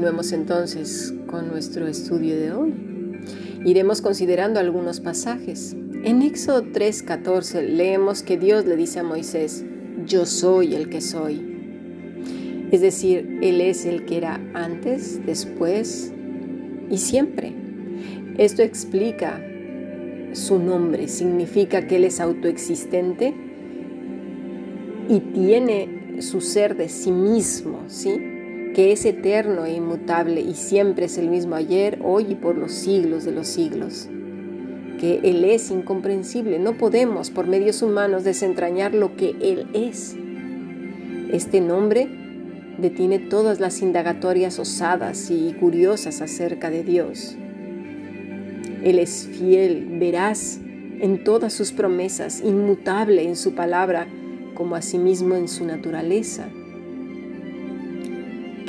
Continuemos entonces con nuestro estudio de hoy. Iremos considerando algunos pasajes. En Éxodo 3:14 leemos que Dios le dice a Moisés, yo soy el que soy. Es decir, Él es el que era antes, después y siempre. Esto explica su nombre, significa que Él es autoexistente y tiene su ser de sí mismo, ¿sí? Que es eterno e inmutable y siempre es el mismo ayer, hoy y por los siglos de los siglos. Que Él es incomprensible, no podemos por medios humanos desentrañar lo que Él es. Este nombre detiene todas las indagatorias osadas y curiosas acerca de Dios. Él es fiel, veraz en todas sus promesas, inmutable en su palabra, como asimismo en su naturaleza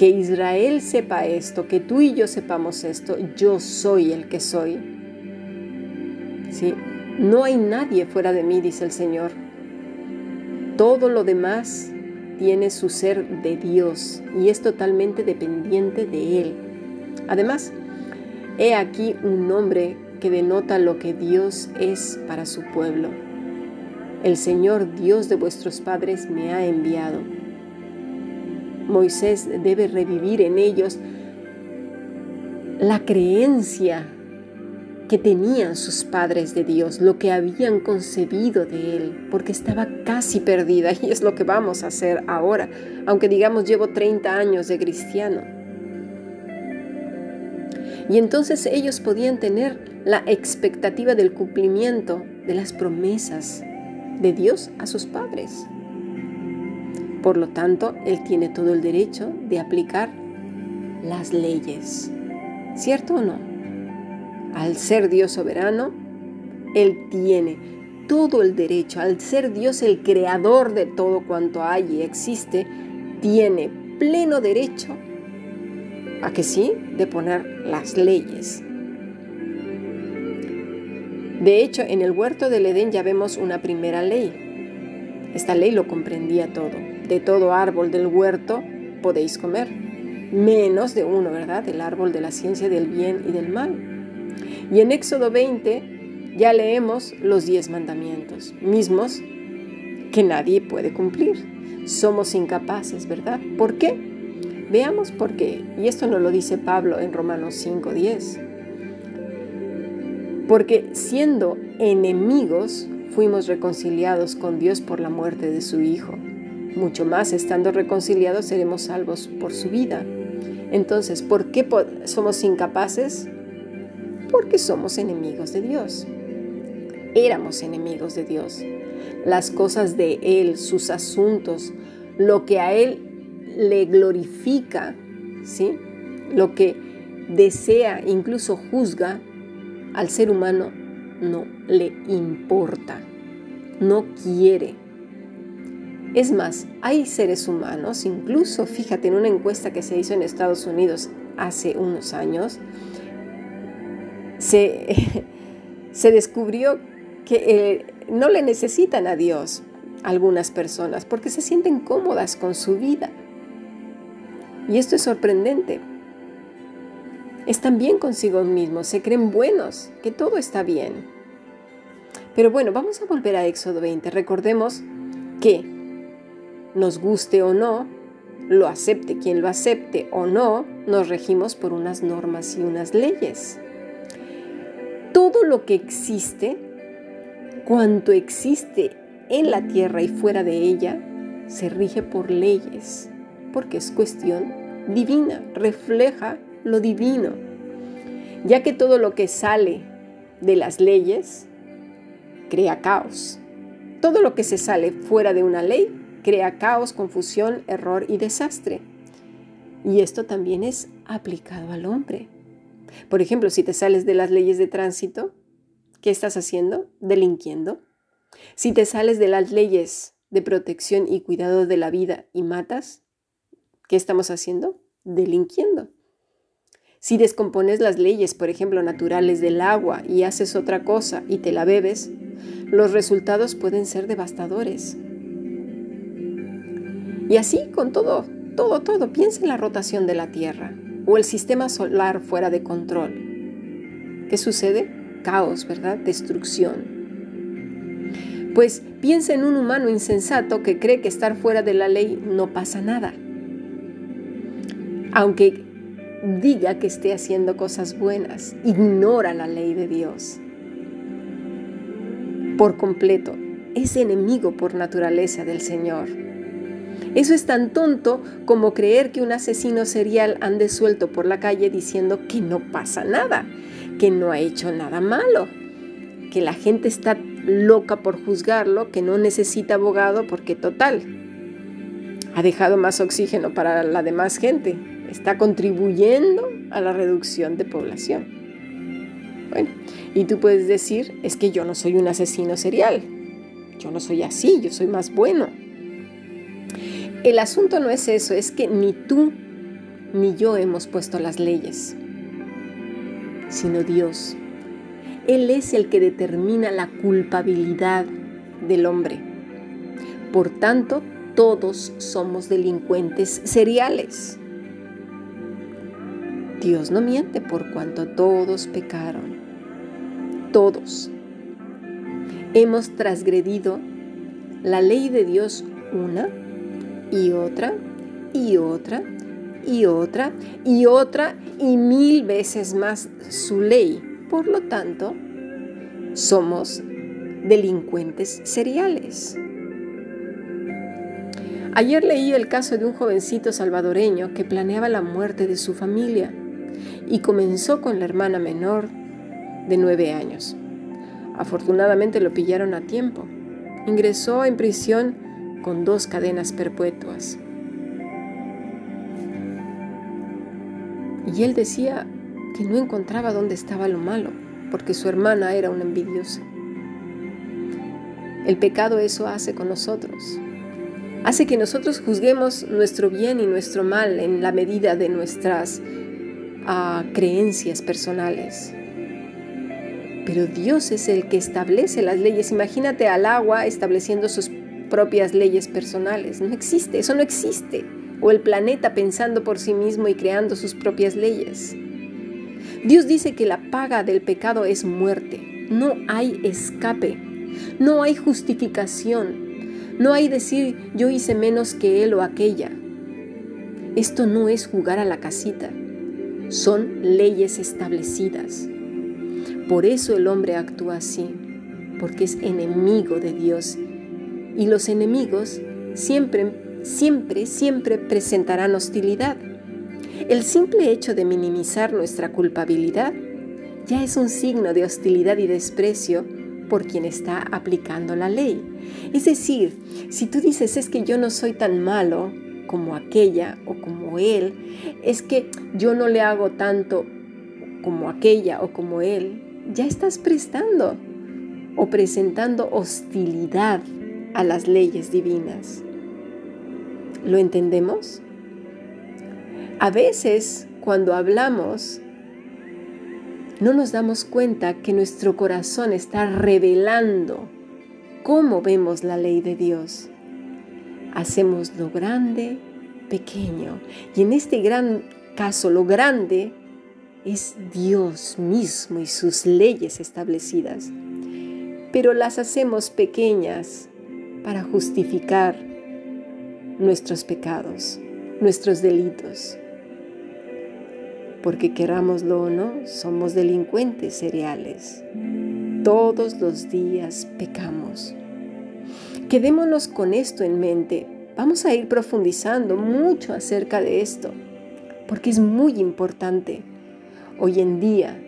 que Israel sepa esto, que tú y yo sepamos esto, yo soy el que soy. ¿Sí? No hay nadie fuera de mí, dice el Señor. Todo lo demás tiene su ser de Dios y es totalmente dependiente de Él. Además, he aquí un nombre que denota lo que Dios es para su pueblo. El Señor Dios de vuestros padres me ha enviado. Moisés debe revivir en ellos la creencia que tenían sus padres de Dios, lo que habían concebido de Él, porque estaba casi perdida y es lo que vamos a hacer ahora, aunque digamos llevo 30 años de cristiano. Y entonces ellos podían tener la expectativa del cumplimiento de las promesas de Dios a sus padres. Por lo tanto, Él tiene todo el derecho de aplicar las leyes. ¿Cierto o no? Al ser Dios soberano, Él tiene todo el derecho, al ser Dios el creador de todo cuanto hay y existe, tiene pleno derecho a que sí, de poner las leyes. De hecho, en el huerto del Edén ya vemos una primera ley. Esta ley lo comprendía todo de todo árbol del huerto podéis comer, menos de uno, ¿verdad? El árbol de la ciencia del bien y del mal. Y en Éxodo 20 ya leemos los diez mandamientos, mismos que nadie puede cumplir. Somos incapaces, ¿verdad? ¿Por qué? Veamos por qué. Y esto nos lo dice Pablo en Romanos 5:10. Porque siendo enemigos, fuimos reconciliados con Dios por la muerte de su Hijo mucho más estando reconciliados seremos salvos por su vida. Entonces, ¿por qué somos incapaces? Porque somos enemigos de Dios. Éramos enemigos de Dios. Las cosas de Él, sus asuntos, lo que a Él le glorifica, ¿sí? lo que desea, incluso juzga, al ser humano no le importa, no quiere. Es más, hay seres humanos, incluso fíjate en una encuesta que se hizo en Estados Unidos hace unos años, se, descubrió que eh, no le necesitan a Dios algunas personas porque se sienten cómodas con su vida. Y esto es sorprendente. Están bien consigo mismos, se creen buenos, que todo está bien. Pero bueno, vamos a volver a Éxodo 20. Recordemos que nos guste o no, lo acepte quien lo acepte o no, nos regimos por unas normas y unas leyes. Todo lo que existe, cuanto existe en la tierra y fuera de ella, se rige por leyes, porque es cuestión divina, refleja lo divino, ya que todo lo que sale de las leyes crea caos. Todo lo que se sale fuera de una ley crea caos, confusión, error y desastre. Y esto también es aplicado al hombre. Por ejemplo, si te sales de las leyes de tránsito, ¿qué estás haciendo? Delinquiendo. Si te sales de las leyes de protección y cuidado de la vida y matas, ¿qué estamos haciendo? Delinquiendo. Si descompones las leyes, por ejemplo, naturales del agua y haces otra cosa y te la bebes, los resultados pueden ser devastadores. Y así con todo, todo, todo. Piensa en la rotación de la Tierra. o el sistema solar fuera de control. ¿Qué sucede? Caos, ¿verdad? Destrucción. Pues piensa en un humano insensato que cree que estar fuera de la ley no pasa nada. Aunque diga que esté haciendo cosas buenas, ignora la ley de Dios. Por completo, es enemigo por naturaleza del Señor. Eso es tan tonto como creer que un asesino serial ande suelto por la calle diciendo que no pasa nada, que no ha hecho nada malo, que la gente está loca por juzgarlo, que no necesita abogado porque total, ha dejado más oxígeno para la demás gente, está contribuyendo a la reducción de población. Bueno, y tú puedes decir, es que yo no soy un asesino serial, yo no soy así, yo soy más bueno. El asunto no es eso, es que ni tú ni yo hemos puesto las leyes, sino Dios. Él es el que determina la culpabilidad del hombre. Por tanto, todos somos delincuentes seriales. Dios no miente por cuanto todos pecaron. Todos. Hemos transgredido la ley de Dios una y otra y otra y otra y otra y mil veces más su ley. Por lo tanto, somos delincuentes seriales. Ayer leí el caso de un jovencito salvadoreño que planeaba la muerte de su familia y comenzó con la hermana menor de nueve años. Afortunadamente lo pillaron a tiempo. Ingresó en prisión con dos cadenas perpetuas. Y él decía que no encontraba dónde estaba lo malo, porque su hermana era una envidiosa. El pecado eso hace con nosotros. Hace que nosotros juzguemos nuestro bien y nuestro mal en la medida de nuestras uh, creencias personales. Pero Dios es el que establece las leyes. Imagínate al agua estableciendo sus propias leyes personales. No existe, eso no existe. O el planeta pensando por sí mismo y creando sus propias leyes. Dios dice que la paga del pecado es muerte. No hay escape. No hay justificación. No hay decir yo hice menos que él o aquella. Esto no es jugar a la casita. Son leyes establecidas. Por eso el hombre actúa así, porque es enemigo de Dios. Y los enemigos siempre, siempre, siempre presentarán hostilidad. El simple hecho de minimizar nuestra culpabilidad ya es un signo de hostilidad y desprecio por quien está aplicando la ley. Es decir, si tú dices es que yo no soy tan malo como aquella o como él, es que yo no le hago tanto como aquella o como él, ya estás prestando o presentando hostilidad a las leyes divinas. ¿Lo entendemos? A veces, cuando hablamos, no nos damos cuenta que nuestro corazón está revelando cómo vemos la ley de Dios. Hacemos lo grande, pequeño. Y en este gran caso, lo grande es Dios mismo y sus leyes establecidas. Pero las hacemos pequeñas para justificar nuestros pecados, nuestros delitos. Porque querámoslo o no, somos delincuentes seriales. Todos los días pecamos. Quedémonos con esto en mente. Vamos a ir profundizando mucho acerca de esto, porque es muy importante. Hoy en día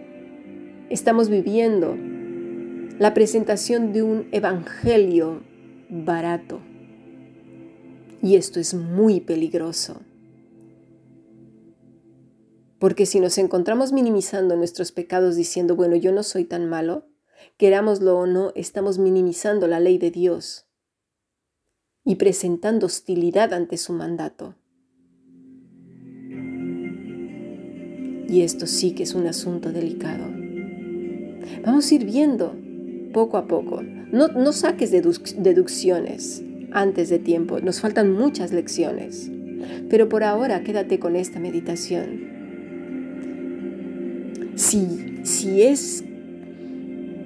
estamos viviendo la presentación de un evangelio barato. Y esto es muy peligroso. Porque si nos encontramos minimizando nuestros pecados diciendo, bueno, yo no soy tan malo, querámoslo o no, estamos minimizando la ley de Dios y presentando hostilidad ante su mandato. Y esto sí que es un asunto delicado. Vamos a ir viendo poco a poco. No, no saques deducciones antes de tiempo. Nos faltan muchas lecciones. Pero por ahora quédate con esta meditación. si, si es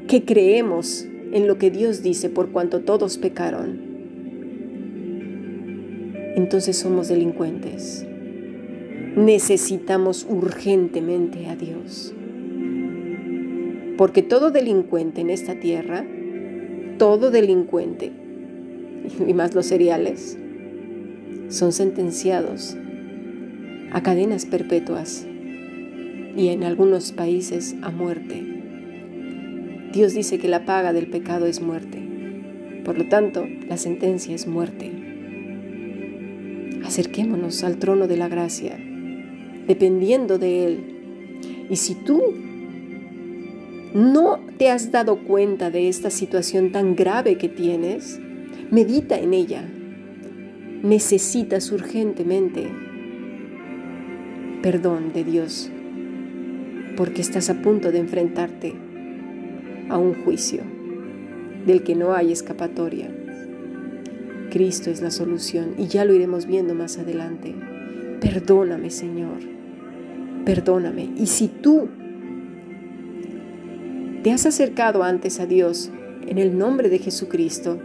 que creemos en lo que Dios dice por cuanto todos pecaron, entonces somos delincuentes. Necesitamos urgentemente a Dios. Porque todo delincuente en esta tierra, todo delincuente, y más los cereales, son sentenciados a cadenas perpetuas y en algunos países a muerte. Dios dice que la paga del pecado es muerte. Por lo tanto, la sentencia es muerte. Acerquémonos al trono de la gracia, dependiendo de Él. Y si tú no te has dado cuenta de esta situación tan grave que tienes, medita en ella. Necesitas urgentemente perdón de Dios porque estás a punto de enfrentarte a un juicio del que no hay escapatoria. Cristo es la solución y ya lo iremos viendo más adelante. Perdóname, Señor. Perdóname. Y si tú te has acercado antes a Dios en el nombre de Jesucristo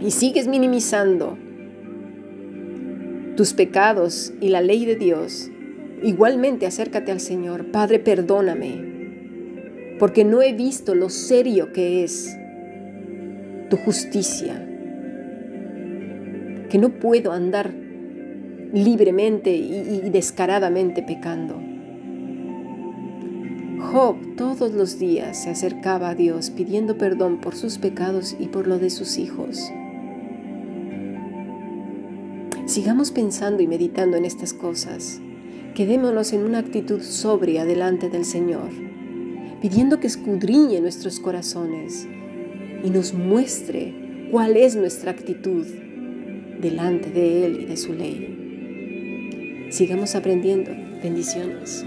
y sigues minimizando tus pecados y la ley de Dios, Igualmente acércate al Señor. Padre, perdóname, porque no he visto lo serio que es tu justicia, que no puedo andar libremente y, descaradamente pecando. Job todos los días se acercaba a Dios pidiendo perdón por sus pecados y por lo de sus hijos. Sigamos pensando y meditando en estas cosas Quedémonos en una actitud sobria delante del Señor, pidiendo que escudriñe nuestros corazones y nos muestre cuál es nuestra actitud delante de Él y de su ley. Sigamos aprendiendo. Bendiciones.